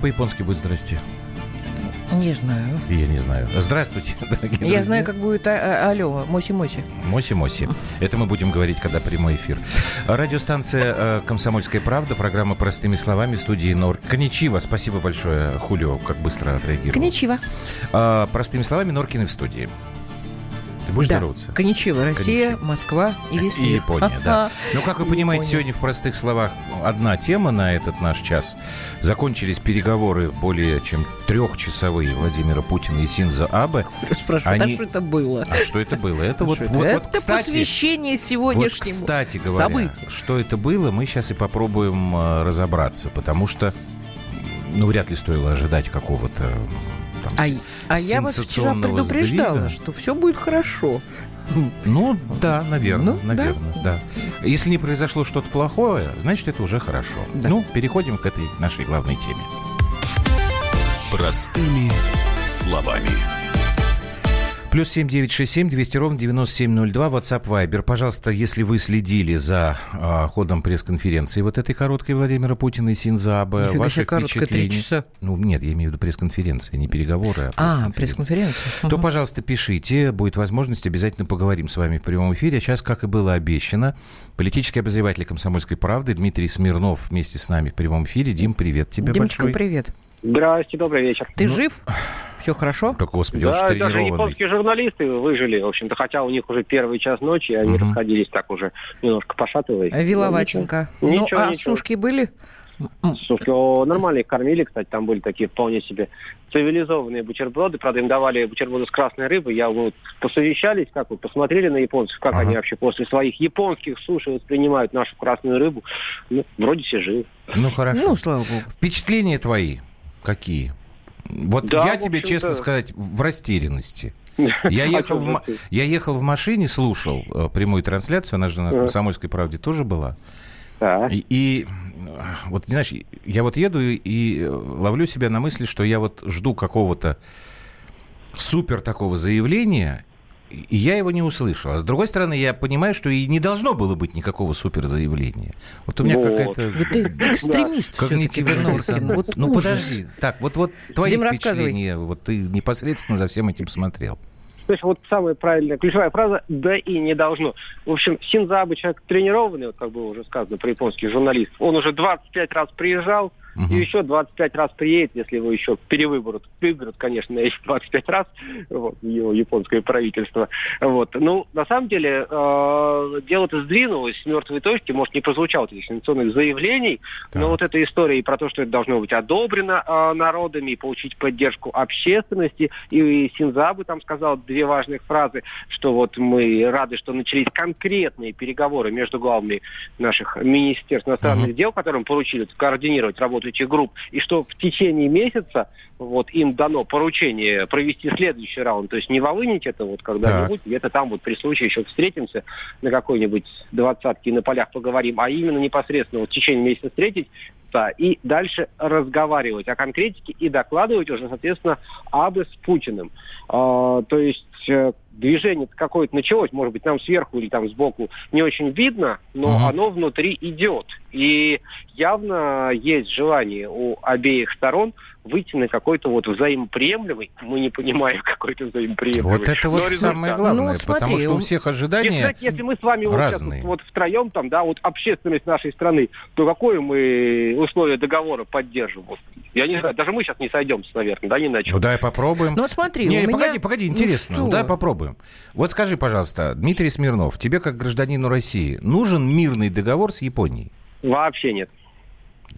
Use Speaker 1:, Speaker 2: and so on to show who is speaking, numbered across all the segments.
Speaker 1: По-японски будет «здрасте»?
Speaker 2: Не знаю.
Speaker 1: Я не знаю. Здравствуйте, дорогие
Speaker 2: Я
Speaker 1: друзья.
Speaker 2: знаю, как будет а, а, алло, моси-моси.
Speaker 1: Моси-моси. Это мы будем говорить, когда прямой эфир. Радиостанция э, «Комсомольская правда», программа «Простыми словами» в студии Нор. Коничива, спасибо большое, Хулио, как быстро отреагировал.
Speaker 2: Коничива.
Speaker 1: А, простыми словами, Норкины в студии. Ты будешь
Speaker 2: да.
Speaker 1: здороваться?
Speaker 2: Коничива. Россия,
Speaker 1: Коничива.
Speaker 2: Москва и весь
Speaker 1: И
Speaker 2: мир.
Speaker 1: Япония, да. Ну, как вы
Speaker 2: И
Speaker 1: понимаете, сегодня в простых словах одна тема на этот наш час. Закончились переговоры более чем трехчасовые Владимира Путина и Синза Абе.
Speaker 2: Спрашиваю,
Speaker 1: Они-
Speaker 2: а что это было?
Speaker 1: А что это было? Это
Speaker 2: А
Speaker 1: вот,
Speaker 2: это?
Speaker 1: вот,
Speaker 2: это
Speaker 1: кстати,
Speaker 2: посвящение
Speaker 1: вот,
Speaker 2: сегодняшнему
Speaker 1: кстати говоря,
Speaker 2: событию.
Speaker 1: что это было, мы сейчас и попробуем э, разобраться, потому что, ну, вряд ли стоило ожидать какого-то там,
Speaker 2: А, а я вас вчера предупреждала,
Speaker 1: сдвига.
Speaker 2: что все будет хорошо.
Speaker 1: Ну, да, наверное,
Speaker 2: Ну, да.
Speaker 1: наверное, да. Если не произошло что-то плохое, значит, это уже хорошо.
Speaker 2: Да.
Speaker 1: Ну, переходим к этой нашей главной теме.
Speaker 3: Простыми словами.
Speaker 1: Плюс семь девять шесть семь двести ровно девяносто семь ноль два. WhatsApp Viber. Пожалуйста, если вы следили за а, ходом пресс-конференции вот этой короткой Владимира Путина и Синзабе,
Speaker 2: Нифига
Speaker 1: ваши
Speaker 2: короткая, три часа.
Speaker 1: Ну, нет, я имею в виду пресс-конференции, не переговоры, а
Speaker 2: А,
Speaker 1: пресс-конференция.
Speaker 2: пресс-конференция.
Speaker 1: То, пожалуйста, пишите. Будет возможность, обязательно поговорим с вами в прямом эфире. А сейчас, как и было обещано, политический обозреватель «Комсомольской правды» Дмитрий Смирнов вместе с нами в прямом эфире. Дим, привет тебе
Speaker 2: Димочка,
Speaker 1: большой.
Speaker 2: привет.
Speaker 4: Здрасте, добрый вечер.
Speaker 2: Ты
Speaker 1: Ну,
Speaker 2: жив? Все хорошо?
Speaker 1: Так, господи, он
Speaker 4: Да, даже
Speaker 1: тренированный.
Speaker 4: японские журналисты выжили, в общем-то, хотя у них уже первый час ночи, они
Speaker 1: Мгм.
Speaker 4: расходились так уже немножко пошатываясь.
Speaker 2: Виловатенько.
Speaker 4: Ничего,
Speaker 2: Ну,
Speaker 4: ничего,
Speaker 2: а
Speaker 4: ничего.
Speaker 2: сушки были? М,
Speaker 4: Слушайте, о, нормально их кормили, кстати, там были такие вполне себе цивилизованные бутерброды, правда, им давали бутерброды с красной рыбой, я вот посовещались, как вот, посмотрели на японцев, как
Speaker 1: Ага.
Speaker 4: они вообще после своих японских суши воспринимают нашу красную рыбу, ну, вроде все живы.
Speaker 1: Ну, хорошо.
Speaker 2: Ну, слава богу.
Speaker 1: Впечатления твои какие? Вот
Speaker 4: Да,
Speaker 1: я тебе, честно сказать, в растерянности. Я ехал, в, я ехал в машине, слушал э, прямую трансляцию, она же на. «Комсомольской правде» тоже была. И, и, вот, знаешь, я вот еду и, и, ловлю себя на мысли, что я вот жду какого-то супер такого заявления, и я его не услышал. А с другой стороны, я понимаю, что и не должно было быть никакого супер заявления. Вот у меня
Speaker 4: Вот.
Speaker 1: какая-то...
Speaker 2: Да ты экстремист Норкин.
Speaker 1: диссонанс.
Speaker 2: Вот
Speaker 1: ну, подожди. Так, вот, вот твои
Speaker 2: Дим, рассказывай.
Speaker 1: впечатления, вот ты непосредственно за всем этим смотрел.
Speaker 4: То есть вот самая правильная ключевая фраза «да и не должно». В общем, Синзабы человек тренированный, вот как было уже сказано про японских журналистов. Он уже 25 раз приезжал,
Speaker 1: Мгм.
Speaker 4: и еще 25 раз приедет, если его еще перевыберут. Выберут, конечно, эти 25 раз, вот, его японское правительство. Вот. Ну, на самом деле, э, дело-то сдвинулось с мертвой точки, может, не прозвучало этих сенсационных заявлений,
Speaker 1: Так.
Speaker 4: но вот эта история и про то, что это должно быть одобрено э, народами и получить поддержку общественности, и Синзабы там сказал две важных фразы, что вот мы рады, что начались конкретные переговоры между главами наших министерств иностранных
Speaker 1: Мгм.
Speaker 4: дел, которым поручили координировать работу этих групп, и что в течение месяца вот им дано поручение провести следующий раунд, то есть не волынить это вот когда-нибудь, где-то там вот при случае еще встретимся на какой-нибудь двадцатке на полях поговорим, а именно непосредственно вот в течение месяца встретить и дальше разговаривать о конкретике и докладывать уже, соответственно, абы с Путиным. А, то есть э, движение какое-то началось, может быть, нам сверху или там сбоку не очень видно, но
Speaker 1: Мгм.
Speaker 4: оно внутри идет. И явно есть желание у обеих сторон выйти на какой-то вот взаимоприемлемый, мы не понимаем, какой-то взаимоприемлемый.
Speaker 1: Вот это вот
Speaker 4: результат.
Speaker 1: самое главное,
Speaker 2: Ну, вот смотри,
Speaker 1: потому что у всех
Speaker 4: Если,
Speaker 1: ожидания...
Speaker 4: знаете, если мы с вами
Speaker 1: разные.
Speaker 4: вот, вот втроем, там, да, вот общественность нашей страны, то какое мы условие договора поддержим? Вот, я не знаю, даже мы сейчас не сойдемся, наверное, да, ни на чем.
Speaker 1: Ну, давай попробуем.
Speaker 2: Ну, вот смотри,
Speaker 1: Не,
Speaker 2: у
Speaker 1: не,
Speaker 2: меня...
Speaker 1: погоди, погоди,
Speaker 2: Ну
Speaker 1: интересно.
Speaker 2: что?
Speaker 1: Ну, давай попробуем. Вот скажи, пожалуйста, Дмитрий Смирнов, тебе как гражданину России нужен мирный договор с Японией?
Speaker 4: Вообще нет.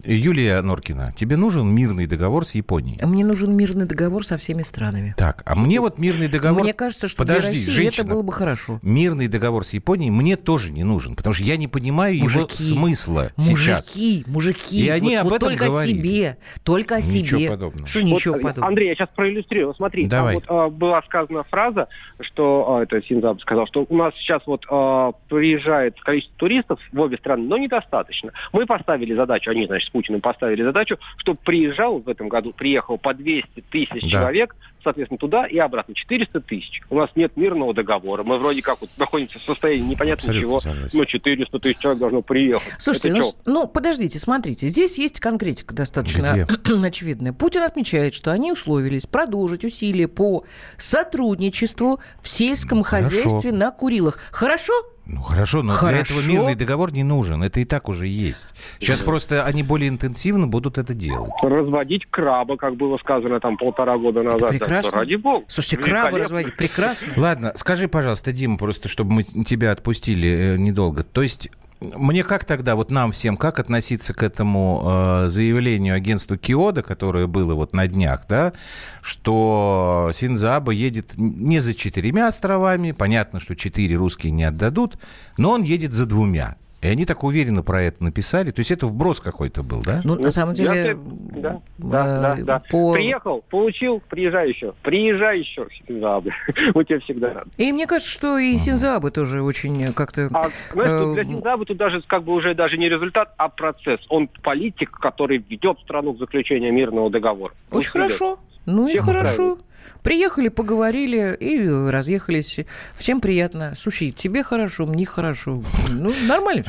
Speaker 1: Юлия Норкина, тебе нужен мирный договор с Японией?
Speaker 2: Мне нужен мирный договор со всеми странами.
Speaker 1: Так, а мне вот мирный договор...
Speaker 2: Мне кажется, что
Speaker 1: Подожди,
Speaker 2: для России
Speaker 1: женщина.
Speaker 2: это было бы хорошо.
Speaker 1: Мирный договор с Японией мне тоже не нужен, потому что я не понимаю его
Speaker 2: Мужики,
Speaker 1: смысла сейчас.
Speaker 2: Мужики, мужики.
Speaker 1: И они
Speaker 2: вот,
Speaker 1: об
Speaker 2: вот
Speaker 1: этом
Speaker 2: только
Speaker 1: говорили.
Speaker 2: о себе. Только о
Speaker 1: Ничего
Speaker 2: себе.
Speaker 1: подобного.
Speaker 2: Что ничего
Speaker 4: Вот,
Speaker 2: подобного?
Speaker 4: Андрей, я сейчас проиллюстрирую. Смотри,
Speaker 1: Давай.
Speaker 4: там вот, а, была сказана фраза, что, а, это Синзаб сказал, что у нас сейчас вот а, приезжает количество туристов в обе страны, но недостаточно. Мы поставили задачу, они, значит, с Путиным поставили задачу, чтобы приезжал в этом году, приехал по 200 тысяч
Speaker 1: Да.
Speaker 4: человек соответственно, туда и обратно 400 тысяч. У нас нет мирного договора. Мы вроде как вот находимся в состоянии непонятно Абсолютно чего. Согласен. Ну, 400 тысяч человек должно приехать.
Speaker 2: Слушайте, ну, ну, подождите, смотрите. Здесь есть конкретика достаточно очевидная. Путин отмечает, что они условились продолжить усилия по сотрудничеству в сельском ну, хозяйстве на Курилах. Хорошо?
Speaker 1: Ну хорошо, но хорошо. для этого мирный договор не нужен. Это и так уже есть. Сейчас да. просто они более интенсивно будут это делать.
Speaker 4: Разводить краба, как было сказано там полтора года назад. Это
Speaker 2: прекрасно. Ради бога. Слушайте, краба разводить прекрасно.
Speaker 1: Ладно, скажи, пожалуйста, Дима, просто чтобы мы тебя отпустили э, недолго. То есть мне как тогда, вот нам всем, как относиться к этому э, заявлению агентства Киода, которое было вот на днях, да, что Синзаба едет не за четырьмя островами, понятно, что четыре русские не отдадут, но он едет за двумя. И они так уверенно про это написали. То есть это вброс какой-то был, да?
Speaker 2: Ну, на самом деле... Я,
Speaker 4: да, да, да, да. По... Приехал, получил, приезжай еще. Приезжай еще, Синзабы. Мы тебе всегда рады.
Speaker 2: И мне кажется, что и Синзабы тоже очень как-то...
Speaker 4: А, знаешь, для Синзабы тут даже как бы уже даже не результат, а процесс. Он политик, который ведет страну к заключению мирного договора.
Speaker 2: Очень хорошо. Ну и хорошо. Приехали, поговорили и разъехались. Всем приятно. Слушай, тебе хорошо, мне хорошо. Ну, нормально.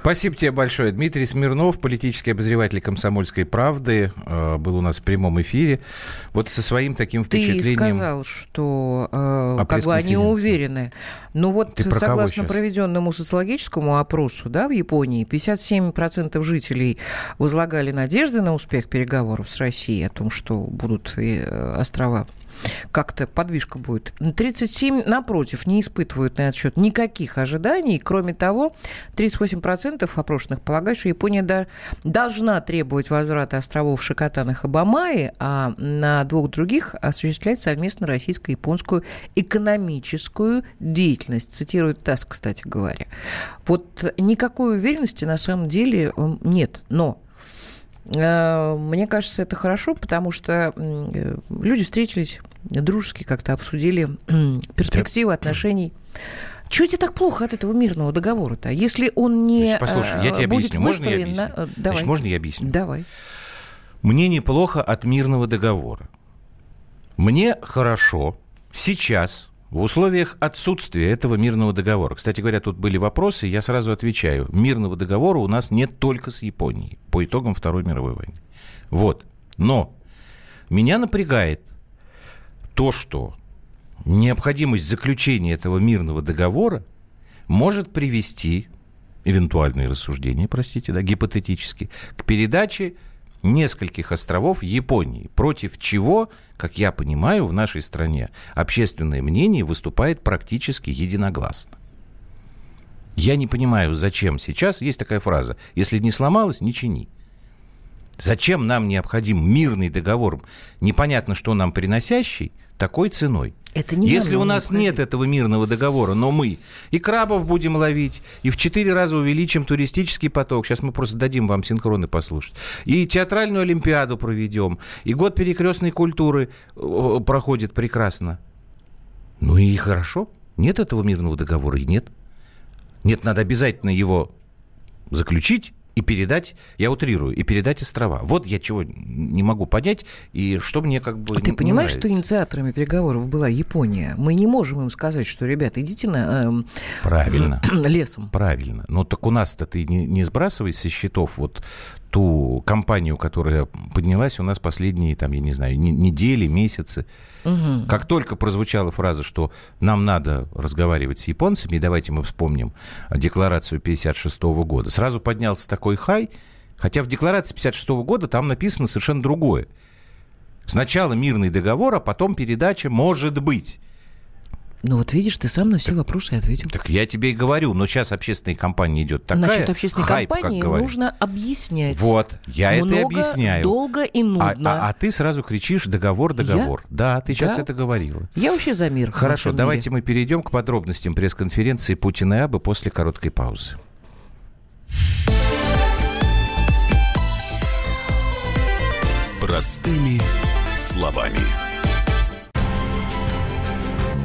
Speaker 1: Спасибо тебе большое. Дмитрий Смирнов, политический обозреватель «Комсомольской правды», э, был у нас в прямом эфире. Вот со своим таким впечатлением...
Speaker 2: Ты сказал, что э, как бы они уверены. Но вот Ты согласно проведенному социологическому опросу да, в Японии, 57% жителей возлагали надежды на успех переговоров с Россией о том, что будут э, острова как-то подвижка будет. 37, напротив, не испытывают на этот счет никаких ожиданий. Кроме того, 38% опрошенных полагают, что Япония да, должна требовать возврата островов Шикотанах и Бамаи, а на двух других осуществлять совместно российско-японскую экономическую деятельность. Цитирует ТАСС, кстати говоря. Вот никакой уверенности на самом деле нет. Но мне кажется, это хорошо, потому что э, люди встретились дружески, как-то обсудили перспективы отношений. Чего тебе так плохо от этого мирного договора-то? Если он не Значит,
Speaker 1: Послушай, я тебе объясню. Можно я объясню? На... Давай. Значит, можно я объясню?
Speaker 2: Давай.
Speaker 1: Мне неплохо от мирного договора. Мне хорошо сейчас в условиях отсутствия этого мирного договора, кстати говоря, тут были вопросы, я сразу отвечаю. Мирного договора у нас нет только с Японией по итогам Второй мировой войны. Вот. Но меня напрягает то, что необходимость заключения этого мирного договора может привести, эвентуальные рассуждения, простите, да, гипотетически, к передаче нескольких островов Японии, против чего, как я понимаю, в нашей стране общественное мнение выступает практически единогласно. Я не понимаю, зачем сейчас есть такая фраза «если не сломалось, не чини». Зачем нам необходим мирный договор, непонятно что нам приносящий, такой ценой? Это не Если у нас нет этого мирного договора, но мы и крабов будем ловить, и в четыре раза увеличим туристический поток, сейчас мы просто дадим вам синхроны послушать, и театральную олимпиаду проведем, и год перекрестной культуры проходит прекрасно. Ну и хорошо. Нет этого мирного договора и нет. Нет, надо обязательно его заключить, и передать, я утрирую, и передать острова. Вот я чего не могу понять, и что мне как бы
Speaker 2: Ты
Speaker 1: не
Speaker 2: понимаешь,
Speaker 1: нравится.
Speaker 2: что инициаторами переговоров была Япония? Мы не можем им сказать, что, ребята, идите на...
Speaker 1: Э, Правильно.
Speaker 2: лесом.
Speaker 1: Правильно. Но так у нас-то ты не, не сбрасывай со счетов вот ту компанию, которая поднялась у нас последние, там, я не знаю, недели, месяцы. Угу. Как только прозвучала фраза, что нам надо разговаривать с японцами, давайте мы вспомним декларацию 56 года, сразу поднялся такой хай, хотя в декларации 56 года там написано совершенно другое. Сначала мирный договор, а потом передача может быть.
Speaker 2: Ну вот видишь, ты сам на все так, вопросы ответил.
Speaker 1: Так я тебе и говорю, но сейчас общественная кампания идет такая.
Speaker 2: Насчет общественной хайп, кампании нужно объяснять.
Speaker 1: Вот, я Много, это и объясняю.
Speaker 2: долго и нудно.
Speaker 1: А, а, а ты сразу кричишь договор, договор. Я? Да, ты сейчас да? это говорила.
Speaker 2: Я вообще за мир.
Speaker 1: Хорошо, давайте мире. мы перейдем к подробностям пресс-конференции Путина и Абы после короткой паузы.
Speaker 3: Простыми словами.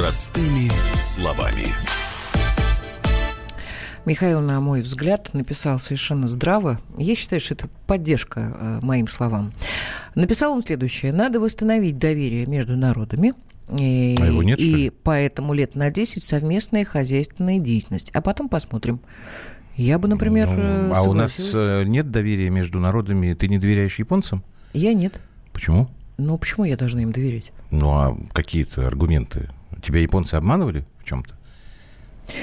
Speaker 3: Простыми словами.
Speaker 2: Михаил, на мой взгляд, написал совершенно здраво. Я считаю, что это поддержка э, моим словам. Написал он следующее. Надо восстановить доверие между народами, и, а его нет, и поэтому лет на 10 совместная хозяйственная деятельность. А потом посмотрим. Я бы, например, ну,
Speaker 1: А у нас э, нет доверия между народами. Ты не доверяешь японцам?
Speaker 2: Я нет.
Speaker 1: Почему?
Speaker 2: Ну, почему я должна им доверять?
Speaker 1: Ну, а какие-то аргументы? Тебя японцы обманывали в чем-то?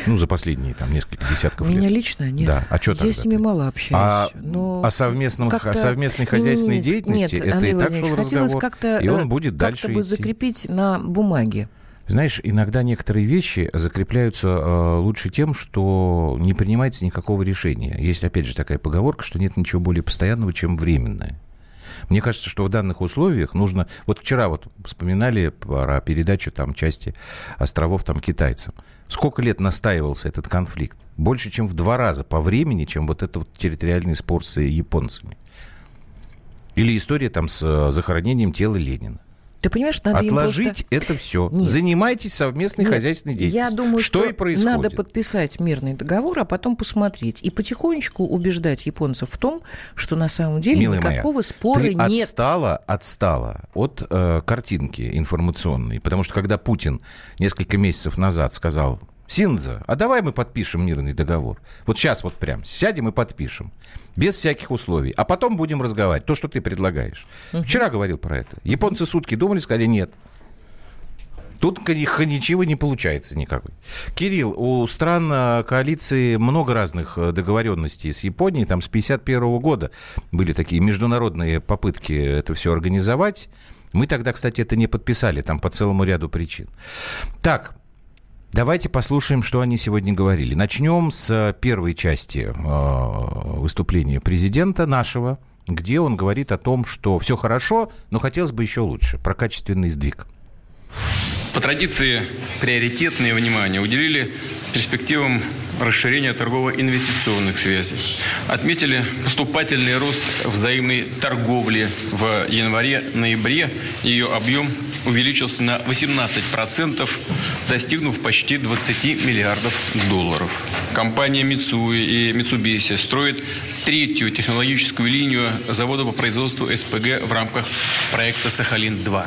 Speaker 1: Ну, за последние там несколько десятков
Speaker 2: Меня
Speaker 1: лет.
Speaker 2: лично нет.
Speaker 1: Да. А что
Speaker 2: Я с ними мало общаюсь. А
Speaker 1: но о, совместном, о совместной хозяйственной нет, деятельности нет, это Андрей и так шел разговор. как-то, и он э, будет дальше
Speaker 2: как-то бы идти. закрепить на бумаге.
Speaker 1: Знаешь, иногда некоторые вещи закрепляются э, лучше тем, что не принимается никакого решения. Есть, опять же, такая поговорка, что нет ничего более постоянного, чем временное. Мне кажется, что в данных условиях нужно... Вот вчера вот вспоминали про передачу там части островов там китайцам. Сколько лет настаивался этот конфликт? Больше, чем в два раза по времени, чем вот этот вот территориальный спор с японцами. Или история там с э, захоронением тела Ленина.
Speaker 2: Ты понимаешь, надо
Speaker 1: Отложить
Speaker 2: просто...
Speaker 1: это все. Нет. Занимайтесь совместной Нет. хозяйственной деятельностью.
Speaker 2: Я думаю,
Speaker 1: что, что и происходит.
Speaker 2: надо подписать мирный договор, а потом посмотреть. И потихонечку убеждать японцев в том, что на самом деле Милая никакого моя, спора
Speaker 1: ты
Speaker 2: нет.
Speaker 1: отстала, отстала от э, картинки информационной. Потому что когда Путин несколько месяцев назад сказал, Синза, а давай мы подпишем мирный договор. Вот сейчас вот прям сядем и подпишем. Без всяких условий. А потом будем разговаривать. То, что ты предлагаешь. Угу. Вчера говорил про это. Японцы сутки думали, сказали нет. Тут ничего не получается никакой. Кирилл, у стран э, коалиции много разных э, договоренностей с Японией. Там с 1951 года были такие международные попытки это все организовать. Мы тогда, кстати, это не подписали, там по целому ряду причин. Так, Давайте послушаем, что они сегодня говорили. Начнем с первой части э, выступления президента нашего, где он говорит о том, что все хорошо, но хотелось бы еще лучше, про качественный сдвиг.
Speaker 5: По традиции приоритетное внимание уделили перспективам расширения торгово-инвестиционных связей. Отметили поступательный рост взаимной торговли в январе-ноябре. Ее объем увеличился на 18%, достигнув почти 20 миллиардов долларов. Компания Mitsui и Mitsubishi строят третью технологическую линию завода по производству СПГ в рамках проекта «Сахалин-2».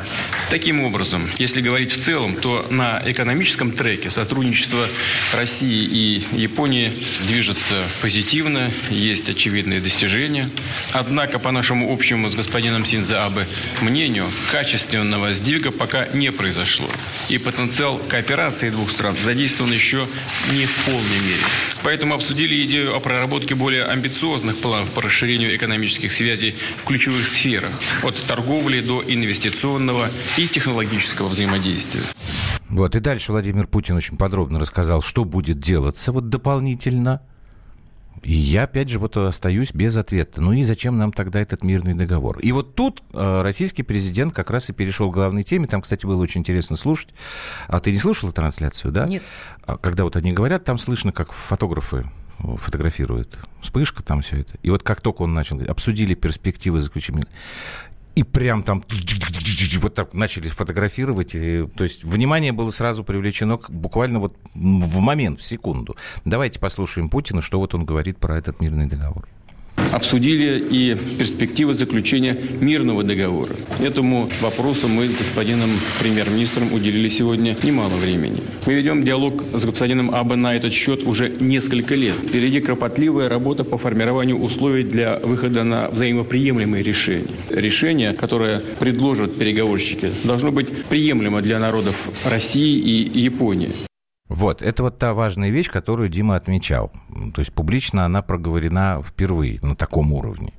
Speaker 5: Таким образом, если говорить в целом, то на экономическом треке сотрудничество России и Японии движется позитивно, есть очевидные достижения. Однако, по нашему общему с господином Синза Абе мнению, качественного сдвига пока не произошло. И потенциал кооперации двух стран задействован еще не в полной мере. Поэтому обсудили идею о проработке более амбициозных планов по расширению экономических связей в ключевых сферах. От торговли до инвестиционного и технологического взаимодействия.
Speaker 1: Вот, и дальше Владимир Путин очень подробно рассказал, что будет делаться вот дополнительно и я, опять же, вот остаюсь без ответа. Ну и зачем нам тогда этот мирный договор? И вот тут э, российский президент как раз и перешел к главной теме. Там, кстати, было очень интересно слушать. А ты не слушала трансляцию, да?
Speaker 2: Нет.
Speaker 1: А когда вот они говорят, там слышно, как фотографы фотографируют. Вспышка там все это. И вот как только он начал, обсудили перспективы заключения и прям там вот так начали фотографировать. И, то есть внимание было сразу привлечено буквально вот в момент, в секунду. Давайте послушаем Путина, что вот он говорит про этот мирный договор
Speaker 5: обсудили и перспективы заключения мирного договора. Этому вопросу мы с господином премьер-министром уделили сегодня немало времени. Мы ведем диалог с господином Абе на этот счет уже несколько лет. Впереди кропотливая работа по формированию условий для выхода на взаимоприемлемые решения. Решение, которое предложат переговорщики, должно быть приемлемо для народов России и Японии.
Speaker 1: Вот, это вот та важная вещь, которую Дима отмечал. То есть публично она проговорена впервые на таком уровне.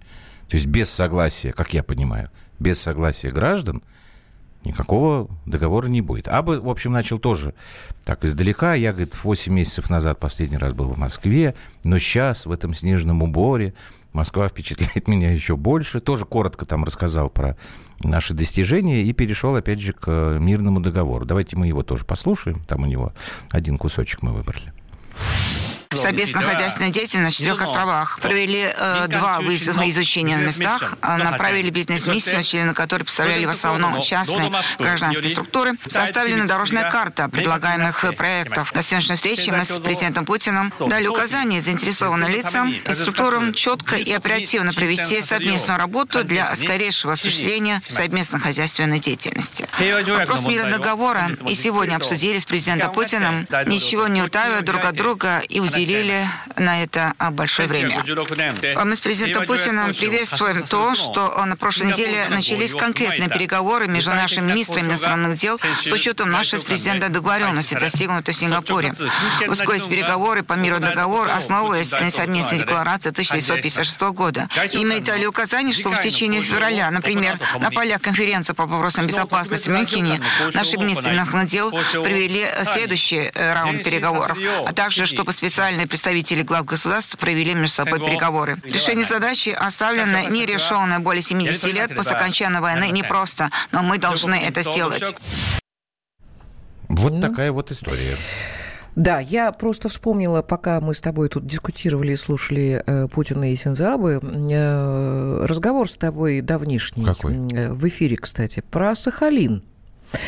Speaker 1: То есть без согласия, как я понимаю, без согласия граждан никакого договора не будет. Абы, в общем, начал тоже так издалека. Я, говорит, 8 месяцев назад последний раз был в Москве, но сейчас в этом снежном уборе Москва впечатляет меня еще больше. Тоже коротко там рассказал про наши достижения и перешел, опять же, к мирному договору. Давайте мы его тоже послушаем. Там у него один кусочек мы выбрали
Speaker 6: совместно-хозяйственную деятельность на четырех островах. Провели э, два выезда изучения на местах, а направили бизнес-миссию, члены которой представляли в основном частные гражданские структуры. Составлена дорожная карта предлагаемых проектов. На сегодняшней встрече мы с президентом Путиным. Дали указания заинтересованным лицам и структурам четко и оперативно провести совместную работу для скорейшего осуществления совместно-хозяйственной деятельности. Вопрос мира договора. И сегодня обсудили с президентом Путиным, ничего не утаивая друг от друга и уделяя уделили на это а, большое время. Мы с президентом Путиным приветствуем то, что на прошлой неделе начались конкретные переговоры между нашими министрами иностранных дел с учетом нашей с президентом договоренности, достигнутой в Сингапуре. Ускорить переговоры по миру договор, основываясь на совместной декларации 1956 года. Имеет ли указание, что в течение февраля, например, на полях конференции по вопросам безопасности в Мюнхене, наши министры иностранных дел провели следующий э, раунд переговоров, а также, что по специальному официальные представители глав государств провели между собой переговоры. Решение задачи оставлено нерешенное более 70 лет после окончания войны непросто, но мы должны это сделать.
Speaker 1: Вот ну. такая вот история.
Speaker 2: Да, я просто вспомнила, пока мы с тобой тут дискутировали и слушали э, Путина и Синзабы, э, разговор с тобой давнишний.
Speaker 1: Какой?
Speaker 2: Э, в эфире, кстати, про Сахалин.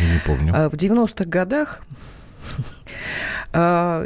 Speaker 1: Не помню.
Speaker 2: Э, в 90-х годах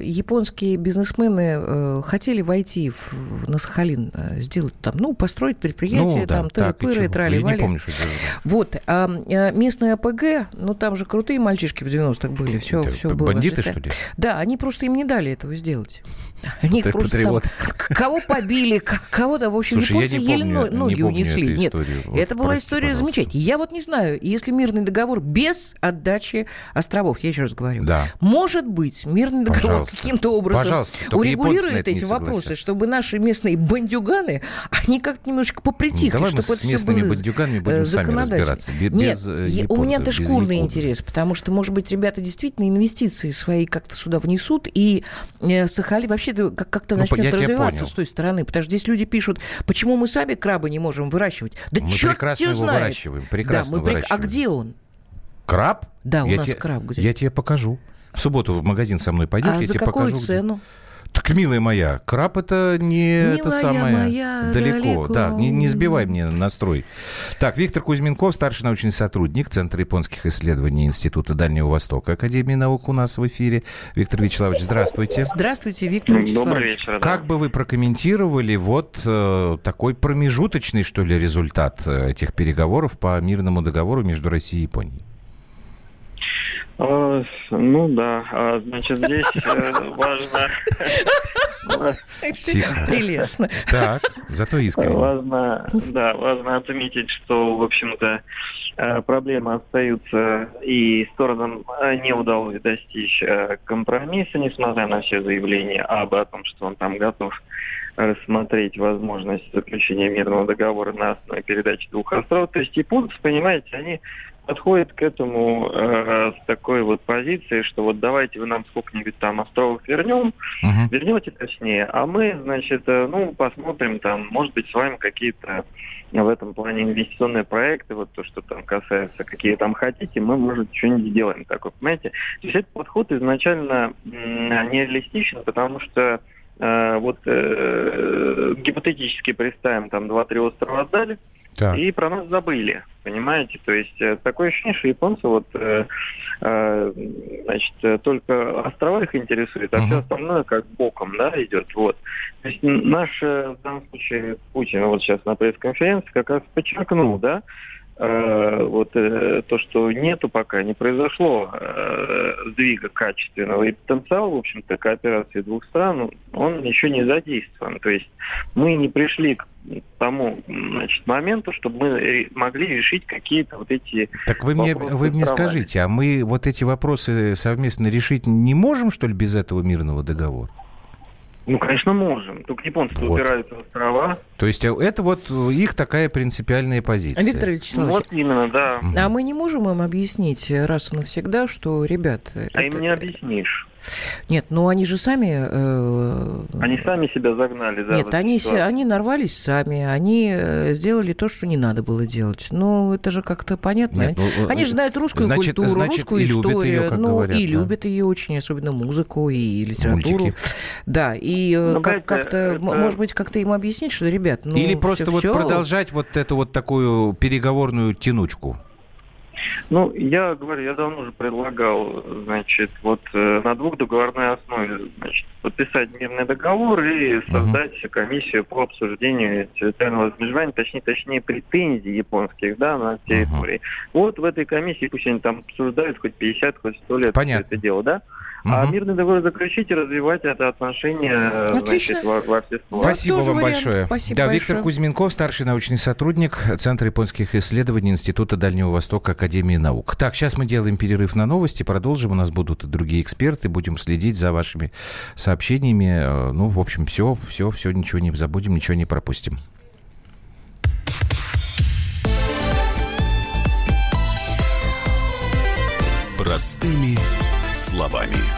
Speaker 2: японские бизнесмены э, хотели войти в, на Сахалин, э, сделать там, ну, построить предприятие, ну, да, там, тыры-пыры, трали-вали.
Speaker 1: не помню, что это
Speaker 2: Вот. А, а местные АПГ, ну, там же крутые мальчишки в 90-х были, все, это все было.
Speaker 1: Бандиты, что ли?
Speaker 2: Да, они просто им не дали этого сделать. Они их просто там, кого побили, кого-то, в общем, Слушай, японцы еле ноги унесли. Нет, это была история замечательная. Я вот не знаю, если мирный договор без отдачи островов, я еще раз говорю,
Speaker 1: да.
Speaker 2: может быть, мирный договор каким-то образом
Speaker 1: Пожалуйста,
Speaker 2: урегулирует эти вопросы, чтобы наши местные бандюганы, они как-то немножечко попритихли,
Speaker 1: Давай
Speaker 2: чтобы
Speaker 1: мы с местными бандюганами будем сами разбираться.
Speaker 2: Без, Нет, японцев, у меня-то шкурный японцев. интерес, потому что, может быть, ребята действительно инвестиции свои как-то сюда внесут, и э, Сахалин вообще как-то ну, начнет развиваться с той стороны. Потому что здесь люди пишут, почему мы сами крабы не можем выращивать. Да
Speaker 1: мы
Speaker 2: черт
Speaker 1: прекрасно его
Speaker 2: знает.
Speaker 1: выращиваем. Прекрасно
Speaker 2: да, мы
Speaker 1: выращиваем.
Speaker 2: А где он?
Speaker 1: Краб?
Speaker 2: Да, у
Speaker 1: я
Speaker 2: нас
Speaker 1: те...
Speaker 2: краб где.
Speaker 1: Я тебе покажу. В субботу в магазин со мной пойдешь,
Speaker 2: а
Speaker 1: я
Speaker 2: за
Speaker 1: тебе
Speaker 2: какую
Speaker 1: покажу.
Speaker 2: цену?
Speaker 1: Где... Так, милая моя, краб это не
Speaker 2: Милая
Speaker 1: это самое
Speaker 2: моя,
Speaker 1: далеко.
Speaker 2: далеко.
Speaker 1: Да, не, не сбивай мне настрой. Так, Виктор Кузьминков, старший научный сотрудник Центра японских исследований Института Дальнего Востока Академии наук у нас в эфире. Виктор Вячеславович, здравствуйте.
Speaker 2: Здравствуйте, Виктор Вячеславович.
Speaker 7: Добрый вечер. Да.
Speaker 1: Как бы вы прокомментировали вот э, такой промежуточный, что ли, результат э, этих переговоров по мирному договору между Россией и Японией?
Speaker 7: А, ну да, а, значит, здесь э, важно...
Speaker 1: Тихо.
Speaker 2: Прелестно.
Speaker 1: Так, зато искренне.
Speaker 7: Важно, да, важно отметить, что, в общем-то, э, проблемы остаются, и сторонам э, не удалось достичь компромисса, несмотря на все заявления об о том, что он там готов рассмотреть возможность заключения мирного договора на основе передачи двух островов. То есть японцы, понимаете, они подходит к этому э, с такой вот позиции, что вот давайте вы нам сколько-нибудь там островов вернем, uh-huh. вернете точнее, а мы, значит, э, ну, посмотрим там, может быть, с вами какие-то в этом плане инвестиционные проекты, вот то, что там касается, какие там хотите, мы, может, что-нибудь сделаем такое, понимаете? То есть этот подход изначально м- нереалистичен, потому что э, вот э, гипотетически представим, там два-три острова отдали, так. И про нас забыли, понимаете? То есть э, такое ощущение, что японцы вот, э, э, значит, э, только острова их интересует, а uh-huh. все остальное как боком, да, идет. Вот. То есть наш, э, в данном случае, Путин вот сейчас на пресс-конференции как раз подчеркнул, да, вот э, то, что нету пока, не произошло э, сдвига качественного. И потенциал, в общем-то, кооперации двух стран, он еще не задействован. То есть мы не пришли к тому значит, моменту, чтобы мы могли решить какие-то вот эти
Speaker 1: Так вы мне, вы мне скажите, а мы вот эти вопросы совместно решить не можем, что ли, без этого мирного договора?
Speaker 7: Ну, конечно, можем. Только японцы вот. упираются в острова.
Speaker 1: То есть э, это вот их такая принципиальная позиция.
Speaker 2: Виктор Вячеславович.
Speaker 7: Вот именно, да.
Speaker 2: А мы не можем им объяснить раз и навсегда, что, ребят...
Speaker 7: А это... им не объяснишь.
Speaker 2: Нет, ну они же сами... Э...
Speaker 7: Они сами себя загнали.
Speaker 2: Да, Нет, они, се, они нарвались сами, они э, сделали то, что не надо было делать. Ну, это же как-то понятно. Нет, ну, они же знают русскую
Speaker 1: значит,
Speaker 2: культуру,
Speaker 1: значит,
Speaker 2: русскую
Speaker 1: и
Speaker 2: историю.
Speaker 1: Ее,
Speaker 2: ну,
Speaker 1: говорят,
Speaker 2: и
Speaker 1: да.
Speaker 2: любят ее очень, особенно музыку и литературу.
Speaker 1: Мультики.
Speaker 2: Да, и э, ну, как, как-то, это... может быть, как-то им объяснить, что, ребят, ну,
Speaker 1: Или просто
Speaker 2: все,
Speaker 1: вот
Speaker 2: все...
Speaker 1: продолжать вот эту вот такую переговорную тянучку.
Speaker 7: Ну, я говорю, я давно уже предлагал, значит, вот э, на двух договорной основе, значит, подписать мирный договор и создать uh-huh. комиссию по обсуждению территориального размежевания, точнее, точнее, претензий японских, да, на территории. Uh-huh. Вот в этой комиссии пусть они там обсуждают хоть 50, хоть 100 лет
Speaker 1: Понятно.
Speaker 7: это дело, да? Угу. А мирный договор заключить и развивать это отношение значит, во, во все
Speaker 1: Спасибо вам
Speaker 2: вариант.
Speaker 1: большое.
Speaker 2: Спасибо
Speaker 1: да,
Speaker 2: большое.
Speaker 1: Виктор Кузьминков, старший научный сотрудник Центра японских исследований Института Дальнего Востока Академии наук. Так, сейчас мы делаем перерыв на новости, продолжим. У нас будут другие эксперты, будем следить за вашими сообщениями. Ну, в общем, все, все, все, ничего не забудем, ничего не пропустим.
Speaker 3: Простыми словами.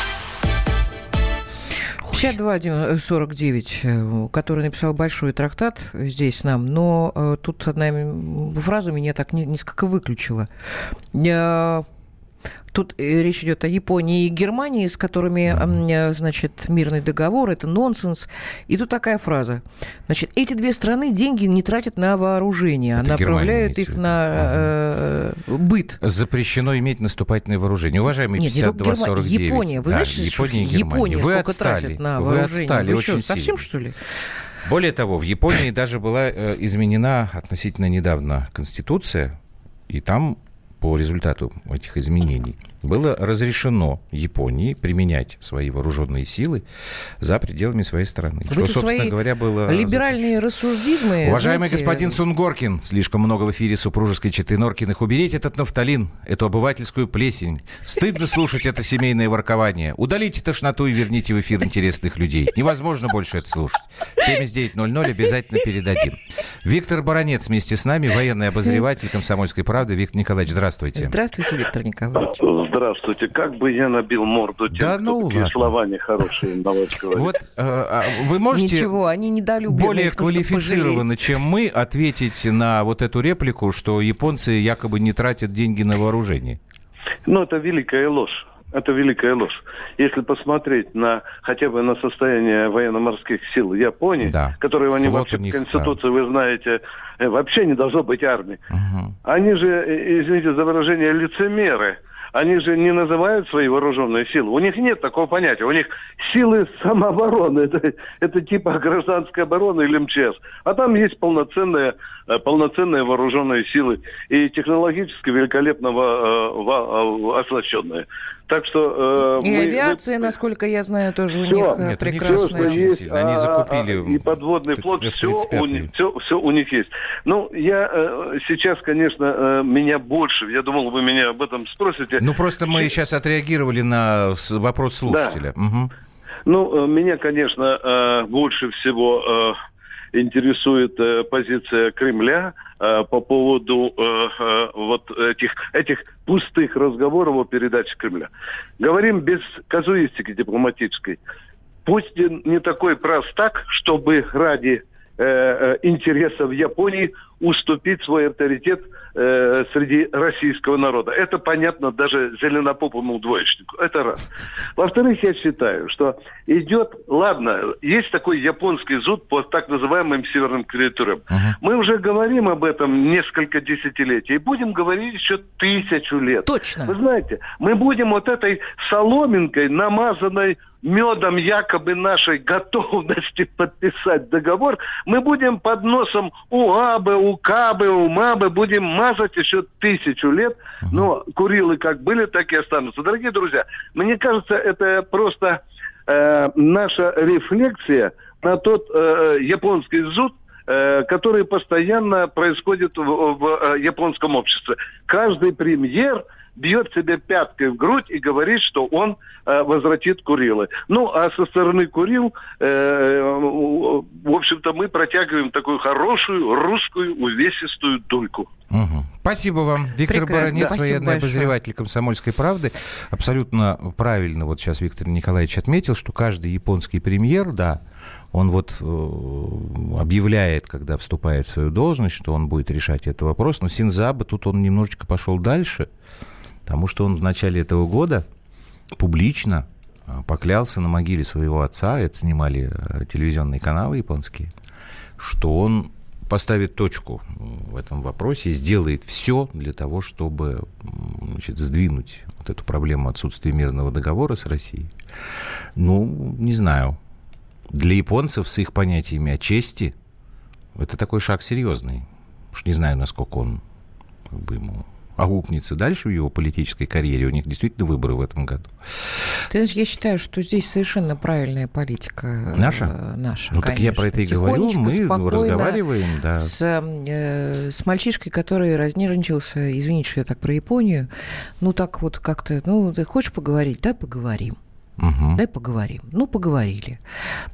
Speaker 2: 5249, э, который написал большой трактат здесь нам, но э, тут одна фраза меня так несколько выключила. Э, Тут э, речь идет о Японии и Германии, с которыми, э, значит, мирный договор, это нонсенс. И тут такая фраза. Значит, эти две страны деньги не тратят на вооружение, а направляют их на э, быт.
Speaker 1: Запрещено иметь наступательное вооружение. Уважаемые 5249.
Speaker 2: Япония. Вы
Speaker 1: да,
Speaker 2: знаете,
Speaker 1: Япония,
Speaker 2: что Япония
Speaker 1: Вы отстали.
Speaker 2: тратит на
Speaker 1: Вы
Speaker 2: вооружение?
Speaker 1: отстали
Speaker 2: Вы
Speaker 1: очень
Speaker 2: что, совсем,
Speaker 1: сильно.
Speaker 2: что ли?
Speaker 1: Более того, в Японии даже была э, изменена относительно недавно Конституция, и там по результату этих изменений было разрешено Японии применять свои вооруженные силы за пределами своей страны.
Speaker 2: Вы
Speaker 1: что, собственно говоря, было...
Speaker 2: Либеральные рассуждизмы...
Speaker 1: Уважаемый
Speaker 2: знаете...
Speaker 1: господин Сунгоркин, слишком много в эфире супружеской четы Норкиных. Уберите этот нафталин, эту обывательскую плесень. Стыдно слушать это семейное воркование. Удалите тошноту и верните в эфир интересных людей. Невозможно больше это слушать. 7900 обязательно передадим. Виктор Баранец вместе с нами, военный обозреватель «Комсомольской правды». Виктор Николаевич, здравствуйте.
Speaker 2: Здравствуйте, Виктор Николаевич.
Speaker 8: Здравствуйте. Как бы я набил морду тем,
Speaker 1: Да
Speaker 8: кто
Speaker 1: ну
Speaker 8: такие
Speaker 1: ладно.
Speaker 8: слова нехорошие на вас говорит.
Speaker 1: Вот э, а вы можете
Speaker 2: Ничего, они недолюбленные,
Speaker 1: более
Speaker 2: их нужно
Speaker 1: квалифицированно, чем мы, ответить на вот эту реплику, что японцы якобы не тратят деньги на вооружение?
Speaker 8: Ну, это великая ложь. Это великая ложь. Если посмотреть на хотя бы на состояние военно-морских сил Японии,
Speaker 1: Да.
Speaker 8: которые они
Speaker 1: Флот
Speaker 8: вообще
Speaker 1: у них,
Speaker 8: в Конституции, вы знаете, э, вообще не должно быть армии.
Speaker 1: Мгм.
Speaker 8: Они же, э, извините за выражение, лицемеры. Они же не называют свои вооруженные силы. У них нет такого понятия. У них силы самообороны. Это, это типа гражданской обороны или МЧС. А там есть полноценные, э, полноценные вооруженные силы. И технологически великолепно во- э, во- э, оснащенные. Так что... э,
Speaker 2: И
Speaker 8: мы-
Speaker 2: авиация,
Speaker 8: мы-
Speaker 2: насколько я знаю, тоже у них э,
Speaker 1: Нет, у них
Speaker 2: прекрасная.
Speaker 1: очень
Speaker 8: есть.
Speaker 1: Они
Speaker 8: а,
Speaker 1: закупили
Speaker 8: а, и подводный флот, все у,
Speaker 1: F-35.
Speaker 8: них, все, все у них есть. Ну, я э, сейчас, конечно, э, меня больше, я думал, вы меня об этом спросите.
Speaker 1: Ну, просто мы сейчас отреагировали на вопрос слушателя. Мгм.
Speaker 8: Ну, э, меня, конечно, э, больше всего э, интересует э, позиция Кремля э, по поводу э, э, вот этих, этих пустых разговоров о передаче Кремля. Говорим без казуистики дипломатической. Путин не такой простак, чтобы ради интересов Японии уступить свой авторитет э, среди российского народа. Это понятно даже зеленопопому двоечнику. Это раз. Во-вторых, я считаю, что идет, ладно, есть такой японский зуд по так называемым северным кредиторам. Uh-huh. Мы уже говорим об этом несколько десятилетий и будем говорить еще тысячу лет.
Speaker 2: Точно.
Speaker 8: Вы знаете, мы будем вот этой соломинкой, намазанной медом якобы нашей готовности подписать договор, мы будем под носом у Абы, у Кабы, у Мабы будем мазать еще тысячу лет. Но Курилы как были, так и останутся. Дорогие друзья, мне кажется, это просто э, наша рефлексия на тот э, японский зуд, э, который постоянно происходит в, в э, японском обществе. Каждый премьер – бьет себе пяткой в грудь и говорит, что он э, возвратит Курилы. Ну, а со стороны Курил, э, в общем-то, мы протягиваем такую хорошую русскую увесистую дульку.
Speaker 1: Угу. Спасибо вам. Виктор Прекрасно. Баранец, военный обозреватель «Комсомольской правды». Абсолютно правильно вот сейчас Виктор Николаевич отметил, что каждый японский премьер, да, он вот э, объявляет, когда вступает в свою должность, что он будет решать этот вопрос. Но Синзаба тут он немножечко пошел дальше – Потому что он в начале этого года публично а, поклялся на могиле своего отца, это снимали э, телевизионные каналы японские, что он поставит точку в этом вопросе, сделает все для того, чтобы значит, сдвинуть вот эту проблему отсутствия мирного договора с Россией. Ну, не знаю. Для японцев с их понятиями о чести это такой шаг серьезный. Уж не знаю, насколько он как бы ему аукнется дальше в его политической карьере. У них действительно выборы в этом году.
Speaker 2: Ты знаешь, я считаю, что здесь совершенно правильная политика.
Speaker 1: Э, наша?
Speaker 2: Наша,
Speaker 1: Ну, конечно. так я про это и говорю. Мы разговариваем, да.
Speaker 2: С, э, с мальчишкой, который разнервничался, извините, что я так про Японию, ну, так вот как-то, ну, ты хочешь поговорить? Да, поговорим. Угу. Дай поговорим. Ну, поговорили.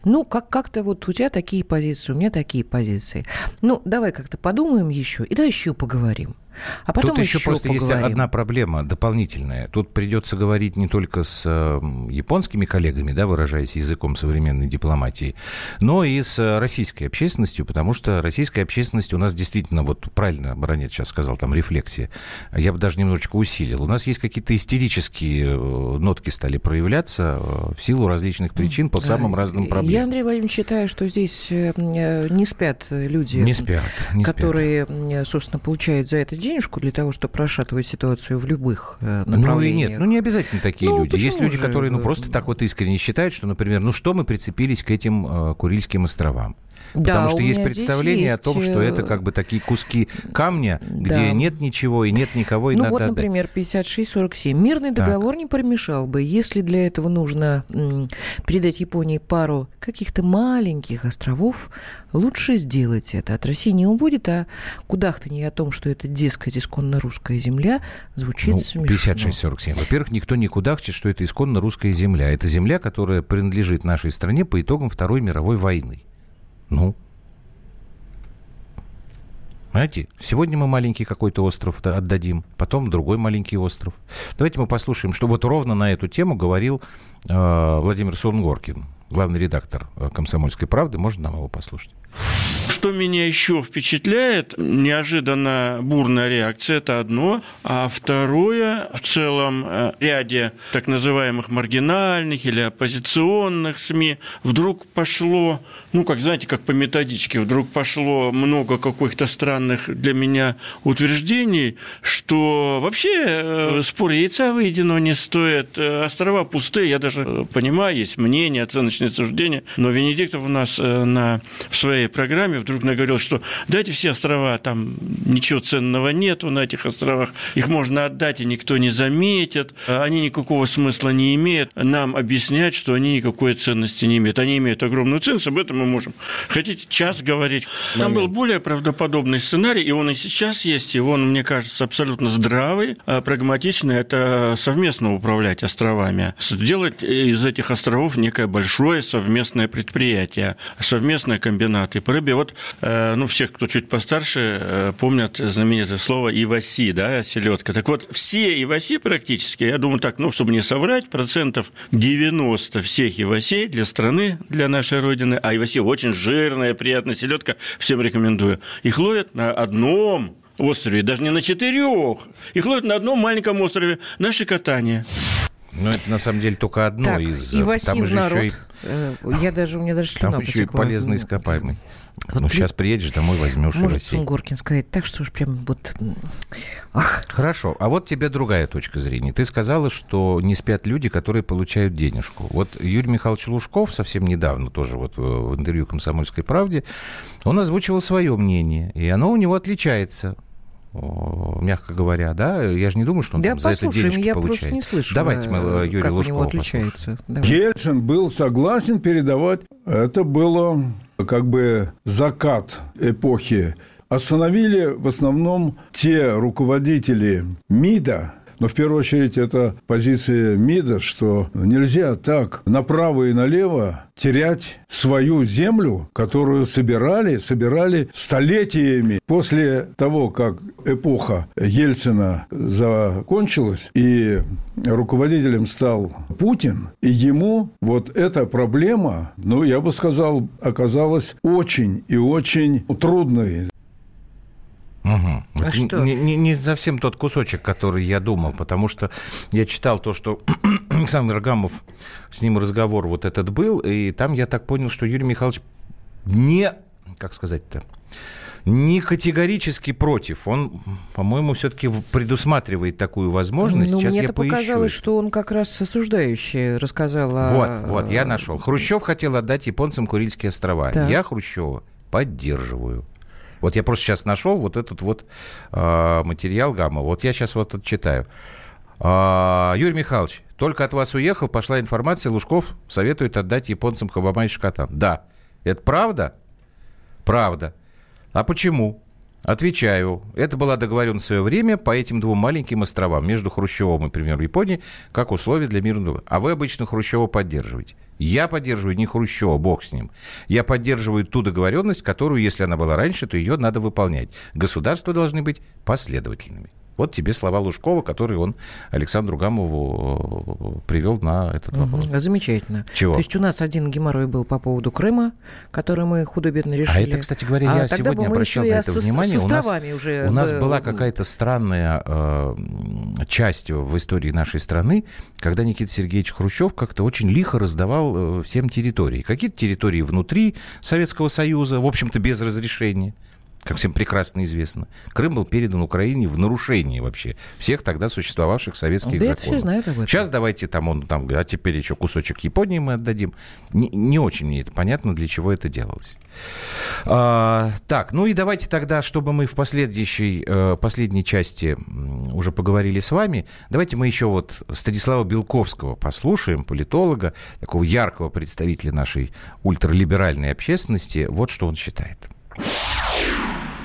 Speaker 2: Ну, как- как-то вот у тебя такие позиции, у меня такие позиции. Ну, давай как-то подумаем еще, и да еще поговорим. А потом
Speaker 1: Тут еще,
Speaker 2: еще
Speaker 1: просто
Speaker 2: поговорим.
Speaker 1: есть одна проблема дополнительная. Тут придется говорить не только с э, японскими коллегами, да, выражаясь языком современной дипломатии, но и с э, российской общественностью, потому что российская общественность у нас действительно, вот правильно Баранец сейчас сказал, там рефлексия, я бы даже немножечко усилил. У нас есть какие-то истерические э, нотки стали проявляться в силу различных причин по самым разным проблемам.
Speaker 2: Я, Андрей Владимирович, считаю, что здесь не спят люди,
Speaker 1: не спят, не
Speaker 2: которые, спят. собственно, получают за это деньги денежку для того, чтобы расшатывать ситуацию в любых направлениях.
Speaker 1: Ну и нет, ну не обязательно такие ну, люди. Есть люди, же? которые ну просто так вот искренне считают, что, например, ну что мы прицепились к этим э, Курильским островам? Потому да, что есть представление есть... о том, что это э, как бы такие куски камня, да. где нет ничего и нет никого, и
Speaker 2: ну
Speaker 1: надо
Speaker 2: вот, например, 56-47. Мирный так. договор не помешал бы, если для этого нужно м, передать Японии пару каких-то маленьких островов, лучше сделать это. От России не убудет, а кудахтанье о том, что это, дескать, исконно русская земля, звучит ну, смешно.
Speaker 1: 56-47. Во-первых, никто не кудахчет, что это исконно русская земля. Это земля, которая принадлежит нашей стране по итогам Второй мировой войны. Ну, Знаете, сегодня мы маленький какой-то остров отдадим, потом другой маленький остров. Давайте мы послушаем, что вот ровно на эту тему говорил э, Владимир Сунгоркин, главный редактор э, «Комсомольской правды». Можно нам его послушать?
Speaker 9: Что меня еще впечатляет, неожиданно бурная реакция, это одно, а второе, в целом э, ряде так называемых маргинальных или оппозиционных СМИ вдруг пошло, ну, как знаете, как по методичке, вдруг пошло много каких-то странных для меня утверждений, что вообще э, спор яйца выеденного не стоит, острова пустые, я даже понимаю, есть мнение, оценочные суждения, но Венедиктов у нас на, в своей программе вдруг наговорил, что дайте все острова, там ничего ценного нету на этих островах, их можно отдать, и никто не заметит, они никакого смысла не имеют, нам объяснять, что они никакой ценности не имеют. Они имеют огромную ценность, об этом мы можем. Хотите час говорить? Там был более правдоподобный сценарий, и он и сейчас есть, и он, мне кажется, абсолютно здравый, а прагматичный, это совместно управлять островами, сделать из этих островов некое большое большое совместное предприятие, совместный комбинат. И по рыбе, вот, э, ну, всех, кто чуть постарше, э, помнят знаменитое слово «иваси», да, селедка. Так вот, все иваси практически, я думаю так, ну, чтобы не соврать, процентов 90 всех ивасей для страны, для нашей Родины, а иваси очень жирная, приятная селедка, всем рекомендую. Их ловят на одном острове, даже не на четырех. Их ловят на одном маленьком острове, наше катание.
Speaker 1: Ну, это на самом деле только одно
Speaker 2: так,
Speaker 1: из...
Speaker 2: И там же народ. еще и... Э, я даже, у меня даже
Speaker 1: Там еще потекла. и полезный ископаемый. Вот ну, при... сейчас приедешь домой, возьмешь
Speaker 2: Может, Сунгоркин сказать так, что уж прям вот...
Speaker 1: Ах. Хорошо. А вот тебе другая точка зрения. Ты сказала, что не спят люди, которые получают денежку. Вот Юрий Михайлович Лужков совсем недавно тоже вот в интервью «Комсомольской правде» он озвучивал свое мнение, и оно у него отличается мягко говоря, да? Я же не думаю, что он да, там за это денежки
Speaker 2: я
Speaker 1: получает.
Speaker 2: просто не слышала,
Speaker 1: Давайте мы э, Юрия
Speaker 2: как
Speaker 1: Лужкова
Speaker 2: у него отличается.
Speaker 10: Ельцин был согласен передавать. Это было как бы закат эпохи. Остановили в основном те руководители МИДа, но в первую очередь это позиция МИДа, что нельзя так направо и налево терять свою землю, которую собирали, собирали столетиями. После того, как эпоха Ельцина закончилась, и руководителем стал Путин, и ему вот эта проблема, ну, я бы сказал, оказалась очень и очень трудной.
Speaker 1: Угу. А что? Не, не, не совсем тот кусочек, который я думал, потому что я читал то, что Александр Гамов, с ним разговор вот этот был, и там я так понял, что Юрий Михайлович не, как сказать-то, не категорически против. Он, по-моему, все-таки предусматривает такую возможность. Ну,
Speaker 2: Сейчас
Speaker 1: мне
Speaker 2: это показалось, что он как раз осуждающий рассказал о...
Speaker 1: Вот, вот, я нашел. Хрущев хотел отдать японцам Курильские острова. Так. Я Хрущева поддерживаю. Вот я просто сейчас нашел вот этот вот э, материал Гамма. Вот я сейчас вот читаю. Э, Юрий Михайлович, только от вас уехал, пошла информация, Лужков советует отдать японцам Хабама и Шкатан. Да. Это правда? Правда. А почему? Отвечаю. Это была договоренность в свое время по этим двум маленьким островам между Хрущевым и, например, Японией, как условие для мирного. А вы обычно Хрущева поддерживаете. Я поддерживаю не Хрущева, бог с ним. Я поддерживаю ту договоренность, которую, если она была раньше, то ее надо выполнять. Государства должны быть последовательными. Вот тебе слова Лужкова, которые он Александру Гамову э, привел на этот вопрос.
Speaker 2: Угу, замечательно.
Speaker 1: Чего?
Speaker 2: То есть у нас один геморрой был по поводу Крыма, который мы худо-бедно решили.
Speaker 1: А это, кстати говоря, а я сегодня обращал на это со, внимание.
Speaker 2: Со
Speaker 1: у нас,
Speaker 2: уже
Speaker 1: у нас была какая-то странная э, часть в истории нашей страны, когда Никита Сергеевич Хрущев как-то очень лихо раздавал э, всем территории. Какие-то территории внутри Советского Союза, в общем-то, без разрешения как всем прекрасно известно. Крым был передан Украине в нарушении вообще всех тогда существовавших советских да законов.
Speaker 2: все знают об этом.
Speaker 1: Сейчас давайте там он там, а теперь еще кусочек Японии мы отдадим. Не, не очень мне это понятно, для чего это делалось. А, так, ну и давайте тогда, чтобы мы в последующей, э, последней части уже поговорили с вами, давайте мы еще вот Станислава Белковского послушаем, политолога, такого яркого представителя нашей ультралиберальной общественности. Вот что он считает.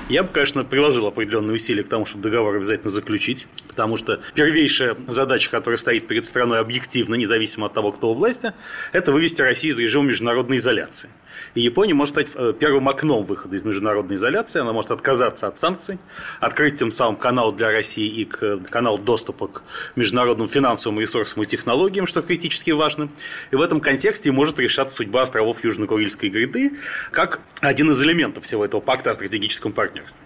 Speaker 11: Я бы, конечно, приложил определенные усилия к тому, чтобы договор обязательно заключить, потому что первейшая задача, которая стоит перед страной объективно, независимо от того, кто у власти, это вывести Россию из режима международной изоляции. И Япония может стать э, первым окном выхода из международной изоляции, она может отказаться от санкций, открыть тем самым канал для России и к, канал доступа к международным финансовым ресурсам и технологиям, что критически важно. И в этом контексте может решаться судьба островов Южно-Курильской гряды как один из элементов всего этого пакта о стратегическом партнерстве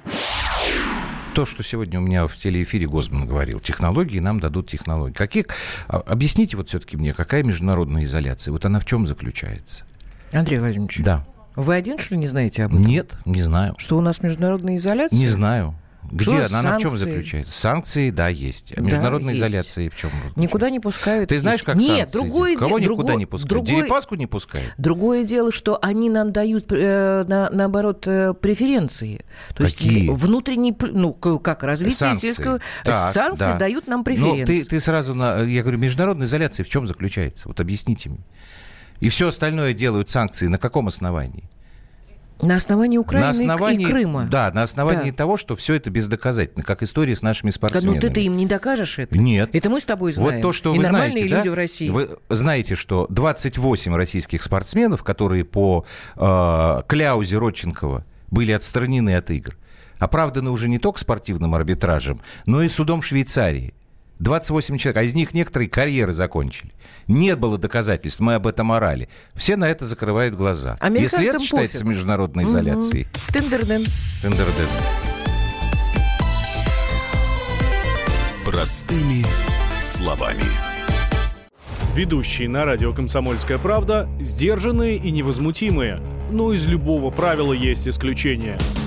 Speaker 1: то, что сегодня у меня в телеэфире Госман говорил. Технологии нам дадут технологии. Какие... А, объясните вот все-таки мне, какая международная изоляция? Вот она в чем заключается?
Speaker 2: Андрей Владимирович.
Speaker 1: Да.
Speaker 2: Вы один, что ли, не знаете об этом?
Speaker 1: Нет, не знаю.
Speaker 2: Что у нас международная изоляция?
Speaker 1: Не знаю. Где что, она? Санкции? Она в чем заключается? Санкции, да, есть. А международная да, изоляция в чем?
Speaker 2: Никуда не пускают.
Speaker 1: Ты знаешь, как
Speaker 2: Нет,
Speaker 1: санкции?
Speaker 2: другое
Speaker 1: Кого
Speaker 2: дело.
Speaker 1: никуда другое, не пускают? Другое, Дерипаску не пускают?
Speaker 2: Другое дело, что они нам дают, э, на, наоборот, э, преференции. То
Speaker 1: Какие?
Speaker 2: есть внутренний, ну, как развитие санкции. сельского... Так, санкции да. дают нам преференции. Ну,
Speaker 1: ты, ты сразу, на, я говорю, международная изоляция в чем заключается? Вот объясните мне. И все остальное делают санкции на каком основании?
Speaker 2: На основании Украины на основании, и Крыма.
Speaker 1: Да, на основании да. того, что все это бездоказательно, как история с нашими спортсменами. Да,
Speaker 2: ну ты-то им не докажешь это?
Speaker 1: Нет.
Speaker 2: Это мы с тобой знаем.
Speaker 1: Вот то, что и вы знаете, люди да? в России. Вы знаете, что 28 российских спортсменов, которые по э, кляузе Родченкова были отстранены от игр, оправданы уже не только спортивным арбитражем, но и судом Швейцарии. 28 человек, а из них некоторые карьеры закончили. Нет было доказательств, мы об этом орали. Все на это закрывают глаза. Если это пофиг. считается международной изоляцией.
Speaker 2: Угу. Тендерден.
Speaker 1: Тендерден.
Speaker 3: Простыми словами.
Speaker 12: Ведущие на радио «Комсомольская правда» сдержанные и невозмутимые. Но из любого правила есть исключение –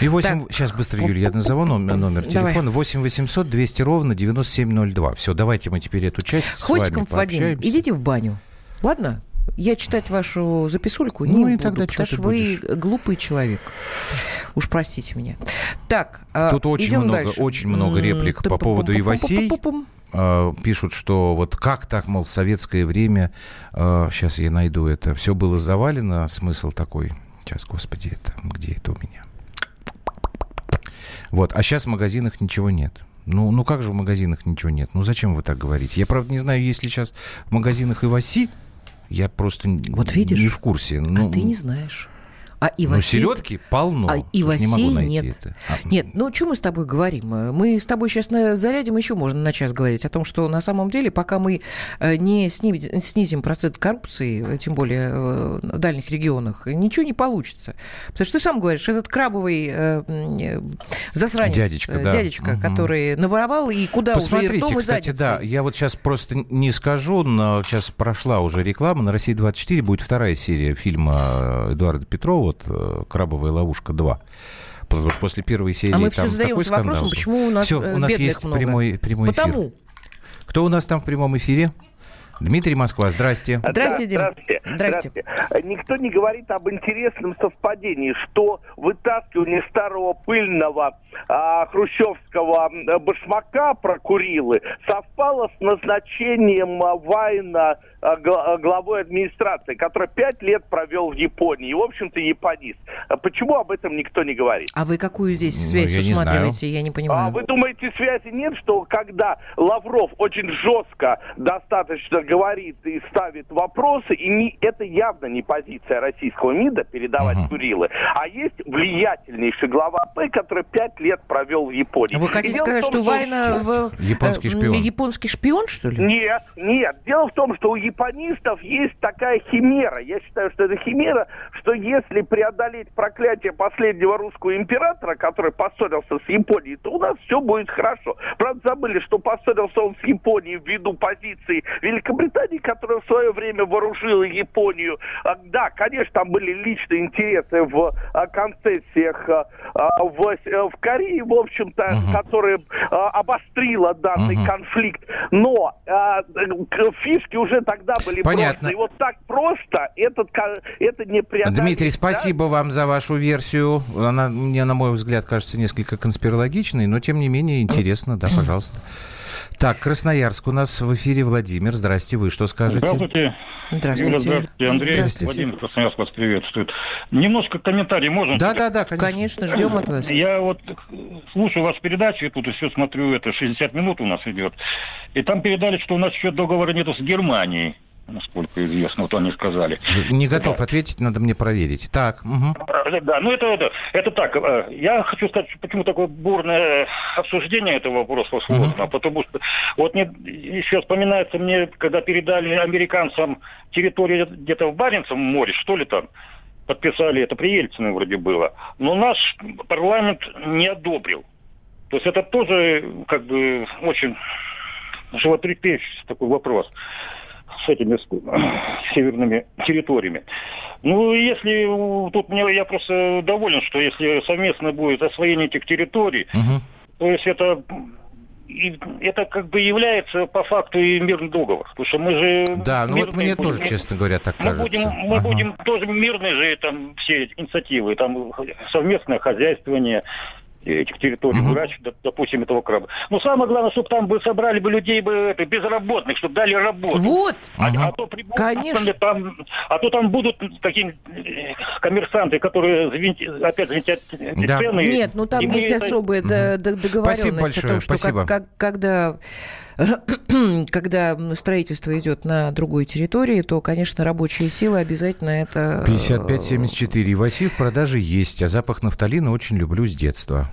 Speaker 1: И 8... Так. Сейчас быстро, Юлия, я назову номер, номер телефона. 8 800 200 ровно 9702. Все, давайте мы теперь эту часть
Speaker 2: Хвостиком, с вами Вадим, идите в баню. Ладно? Я читать вашу записульку ну, не и буду, тогда потому что вы глупый человек. Уж простите меня. Так,
Speaker 1: а, Тут очень много, дальше. очень много реплик по поводу Ивасей. А, пишут, что вот как так, мол, в советское время, сейчас а, я найду это, все было завалено, смысл такой, сейчас, господи, это, где это у меня? Вот, а сейчас в магазинах ничего нет. Ну, ну как же в магазинах ничего нет? Ну зачем вы так говорите? Я, правда, не знаю, есть ли сейчас в магазинах Иваси. Я просто вот видишь, не в курсе.
Speaker 2: Ну, а ты не знаешь. А ивасей...
Speaker 1: Ну, селедки полно. А
Speaker 2: ивасей не могу найти нет. Это. А... Нет, ну, о чем мы с тобой говорим? Мы с тобой сейчас на зарядим, еще можно на час говорить о том, что на самом деле, пока мы э, не снизим процент коррупции, тем более э, в дальних регионах, ничего не получится. Потому что ты сам говоришь, этот крабовый э, засранец, дядечка, да. дядечка угу. который наворовал, и куда
Speaker 1: Посмотрите,
Speaker 2: уже и ртом,
Speaker 1: кстати, и да, я вот сейчас просто не скажу, но сейчас прошла уже реклама, на России-24 будет вторая серия фильма Эдуарда Петрова вот э, «Крабовая ловушка 2». Потому что после первой серии а мы там все такой скандал. Вопросом,
Speaker 2: почему у нас Все, у нас
Speaker 1: есть
Speaker 2: много.
Speaker 1: прямой, прямой Потому. эфир. Кто у нас там в прямом эфире? Дмитрий Москва, здрасте.
Speaker 2: Здрасте, Дим.
Speaker 13: Здравствуйте. Здрасте. Здравствуйте. Никто не говорит об интересном совпадении, что вытаскивание старого пыльного а, хрущевского башмака про Курилы совпало с назначением а, Вайна а, а, главой администрации, который пять лет провел в Японии. И, в общем-то, японист. А почему об этом никто не говорит?
Speaker 2: А вы какую здесь ну, связь ну, я усматриваете? Не я не понимаю.
Speaker 13: А вы думаете, связи нет, что когда Лавров очень жестко достаточно говорит и ставит вопросы, и не, это явно не позиция российского МИДа передавать uh-huh. Курилы, а есть влиятельнейший глава П, который пять лет провел в Японии.
Speaker 2: Вы хотите сказать, том, что Вайна в...
Speaker 1: японский э, шпион?
Speaker 2: Японский шпион, что ли?
Speaker 13: Нет, нет. Дело в том, что у японистов есть такая химера. Я считаю, что это химера, что если преодолеть проклятие последнего русского императора, который поссорился с Японией, то у нас все будет хорошо. Правда, забыли, что поссорился он с Японией ввиду позиции Великобритании, которая в свое время вооружила Японию. А, да, конечно, там были личные интересы в а, концессиях а, в, в Корее, в общем-то, угу. которая обострила данный угу. конфликт. Но фишки уже так тогда были
Speaker 1: Понятно.
Speaker 13: просто. И вот так просто этот, это не преодолеть.
Speaker 1: Дмитрий, спасибо да? вам за вашу версию. Она мне, на мой взгляд, кажется несколько конспирологичной, но тем не менее интересно. Да, пожалуйста. Так, Красноярск у нас в эфире Владимир. Здрасте, вы что скажете?
Speaker 14: Здравствуйте. Здравствуйте. Юля, здравствуйте, Андрей. Здравствуйте. Владимир Красноярск вас приветствует. Немножко комментарий можно?
Speaker 2: Да, да, да, конечно. Конечно, ждем от вас.
Speaker 14: Я вот слушаю вашу передачу, и тут и все смотрю, это 60 минут у нас идет. И там передали, что у нас еще договора нету с Германией насколько известно, вот они сказали.
Speaker 1: Не готов да. ответить, надо мне проверить. Так. Угу.
Speaker 14: Да, ну это, это, это так. Э, я хочу сказать, почему такое бурное обсуждение этого вопроса сложно. Угу. Потому что вот мне еще вспоминается мне, когда передали американцам территорию где-то в Баренцевом море, что ли там, подписали, это при Ельцине вроде было. Но наш парламент не одобрил. То есть это тоже как бы очень животрепещущий такой вопрос. С этими с северными территориями. Ну, если тут мне я просто доволен, что если совместно будет освоение этих территорий, угу. то есть это и это как бы является по факту и мирный договор. Потому что мы же...
Speaker 1: Да, ну вот мне будем, тоже, честно говоря, так
Speaker 14: мы
Speaker 1: кажется.
Speaker 14: Будем, мы ага. будем тоже мирные же там все инициативы, там совместное хозяйствование, этих территорий, угу. врач, допустим, этого краба. Но самое главное, чтобы там бы собрали бы людей бы это, безработных, чтобы дали работу.
Speaker 2: Вот.
Speaker 14: А, ага. а то прибудут, Конечно. Там, а то там будут такие э, коммерсанты, которые опять звентят
Speaker 2: да. цены. Нет, ну там есть это... особая угу. договоренность
Speaker 1: Спасибо большое. о том, что Спасибо.
Speaker 2: Как, как, когда когда строительство идет на другой территории, то, конечно, рабочие силы обязательно это...
Speaker 1: 55-74. Васи в продаже есть, а запах нафталина очень люблю с детства.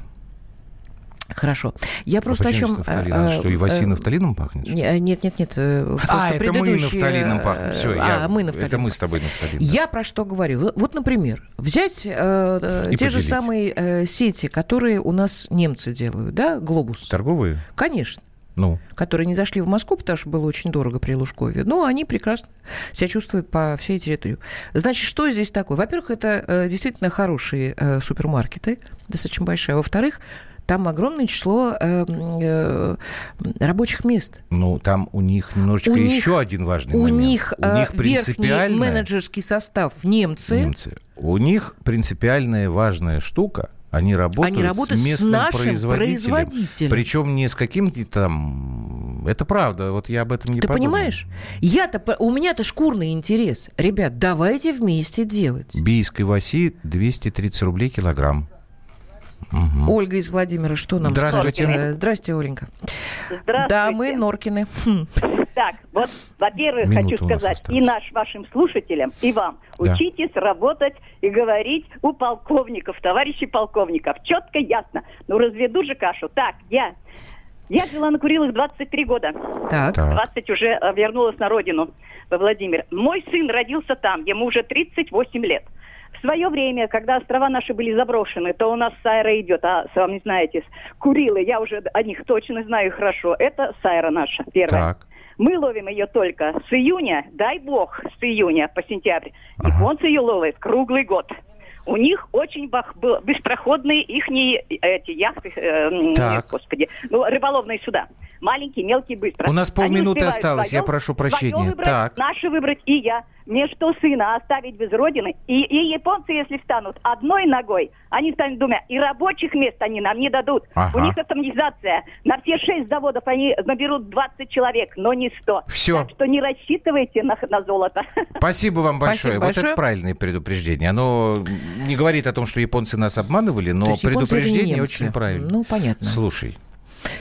Speaker 2: Хорошо. Я просто
Speaker 1: а
Speaker 2: о чем...
Speaker 1: А, что, и Васи нафталином пахнет?
Speaker 2: Нет, нет, нет.
Speaker 1: А, это мы нафталином пахнем. Все,
Speaker 2: я... а, мы нафталином.
Speaker 1: Это мы с тобой нафталин.
Speaker 2: Я про что говорю. Вот, например, взять э, те поделить. же самые э, сети, которые у нас немцы делают, да, Глобус.
Speaker 1: Торговые?
Speaker 2: Конечно
Speaker 1: ну.
Speaker 2: которые не зашли в Москву, потому что было очень дорого при Лужкове. Но они прекрасно себя чувствуют по всей территории. Значит, что здесь такое? Во-первых, это э, действительно хорошие э, супермаркеты, достаточно большие. А во-вторых, там огромное число э, э, рабочих мест.
Speaker 1: Ну, там у них немножечко у еще них, один важный у момент.
Speaker 2: Них, у них э, принципиально... менеджерский состав немцы.
Speaker 1: Немцы. У них принципиальная важная штука – они работают,
Speaker 2: Они работают
Speaker 1: с местным
Speaker 2: с нашим
Speaker 1: производителем.
Speaker 2: производителем.
Speaker 1: Причем не с каким-то там... Это правда, вот я об этом не
Speaker 2: Ты
Speaker 1: подумал.
Speaker 2: понимаешь? Я-то, у меня-то шкурный интерес. Ребят, давайте вместе делать.
Speaker 1: Бийской Васи 230 рублей килограмм.
Speaker 2: Угу. Ольга из Владимира, что нам
Speaker 1: Здравствуйте.
Speaker 2: скажет? Здравствуйте, Оленька.
Speaker 15: Здравствуйте.
Speaker 2: Да, мы Норкины.
Speaker 15: Так, вот, во-первых, хочу сказать и наш, вашим слушателям, и вам, да. учитесь работать и говорить у полковников, товарищей полковников. Четко, ясно. Ну, разведу же кашу. Так, я я жила на Курилах 23 года.
Speaker 2: Так.
Speaker 15: 20 уже э, вернулась на родину, во Владимир. Мой сын родился там, ему уже 38 лет. В свое время, когда острова наши были заброшены, то у нас Сайра идет, а сами знаете, Курилы, я уже о них точно знаю хорошо, это Сайра наша первая. Так. Мы ловим ее только с июня, дай бог, с июня по сентябрь. Ага. Японцы ее ловят круглый год. У них очень бах, быстроходные их эти яхты, э,
Speaker 1: так.
Speaker 15: господи, ну, рыболовные суда. Маленькие, мелкие, быстро.
Speaker 1: У нас полминуты осталось, свое, я прошу прощения.
Speaker 15: Выбрать,
Speaker 1: так.
Speaker 15: Наши выбрать и я. Мне что сына оставить без родины? И, и японцы, если встанут одной ногой, они станут двумя. И рабочих мест они нам не дадут.
Speaker 1: Ага.
Speaker 15: У них автоматизация. На все шесть заводов они наберут 20 человек, но не 100.
Speaker 1: Все.
Speaker 15: Так что не рассчитывайте на, на золото.
Speaker 1: Спасибо вам большое. Спасибо вот большое. это правильное предупреждение. Оно не говорит о том, что японцы нас обманывали, но предупреждение очень правильное.
Speaker 2: Ну, понятно.
Speaker 1: Слушай,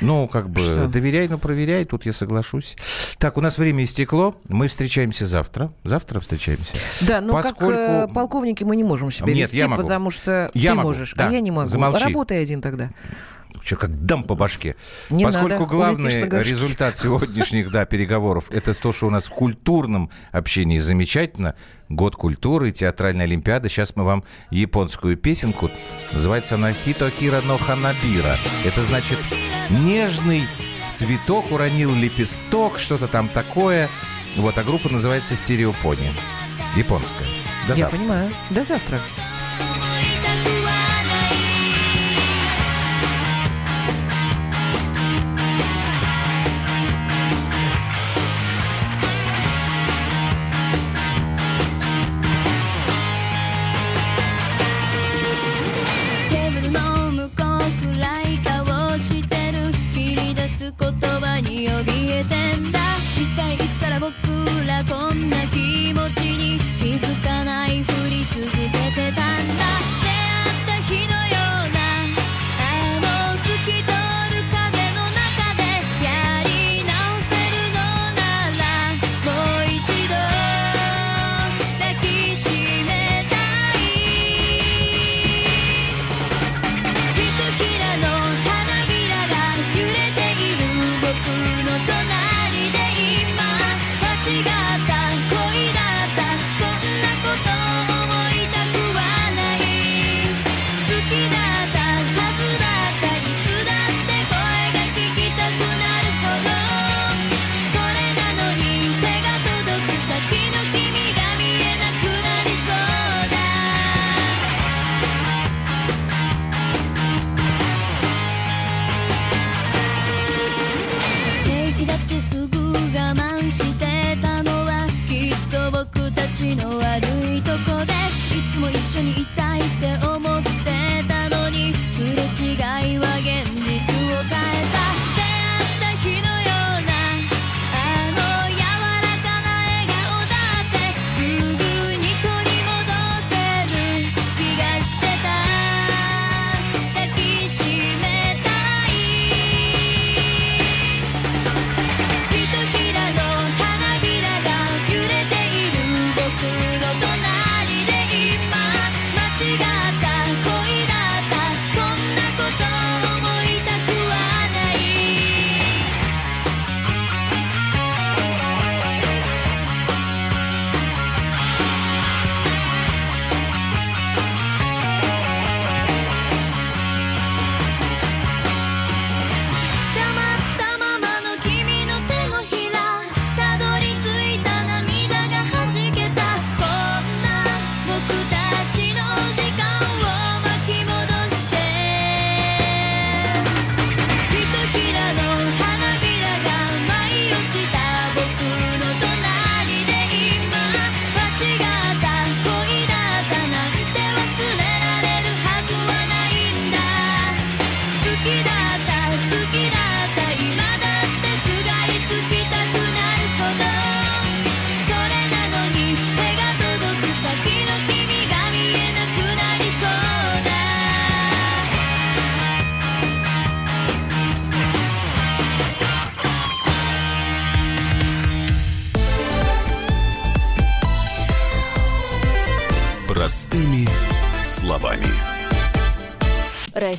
Speaker 1: ну, как бы, Что? доверяй, но проверяй, тут я соглашусь. Так, у нас время истекло, мы встречаемся завтра. Завтра встречаемся.
Speaker 2: Да, но Поскольку... как э, полковники мы не можем себя Нет, вести, я могу. потому что
Speaker 1: я
Speaker 2: ты
Speaker 1: могу.
Speaker 2: можешь,
Speaker 1: да.
Speaker 2: а я не могу.
Speaker 1: Замолчи.
Speaker 2: Работай один тогда
Speaker 1: что как дам по башке.
Speaker 2: Не
Speaker 1: Поскольку
Speaker 2: надо,
Speaker 1: главный результат сегодняшних да, переговоров это то, что у нас в культурном общении замечательно. Год культуры, театральная олимпиада. Сейчас мы вам японскую песенку. Называется она Хитохира но Ханабира. Это значит нежный цветок уронил лепесток, что-то там такое. Вот, а группа называется Стереопони. Японская. До
Speaker 2: Я
Speaker 1: завтра.
Speaker 2: понимаю. До завтра.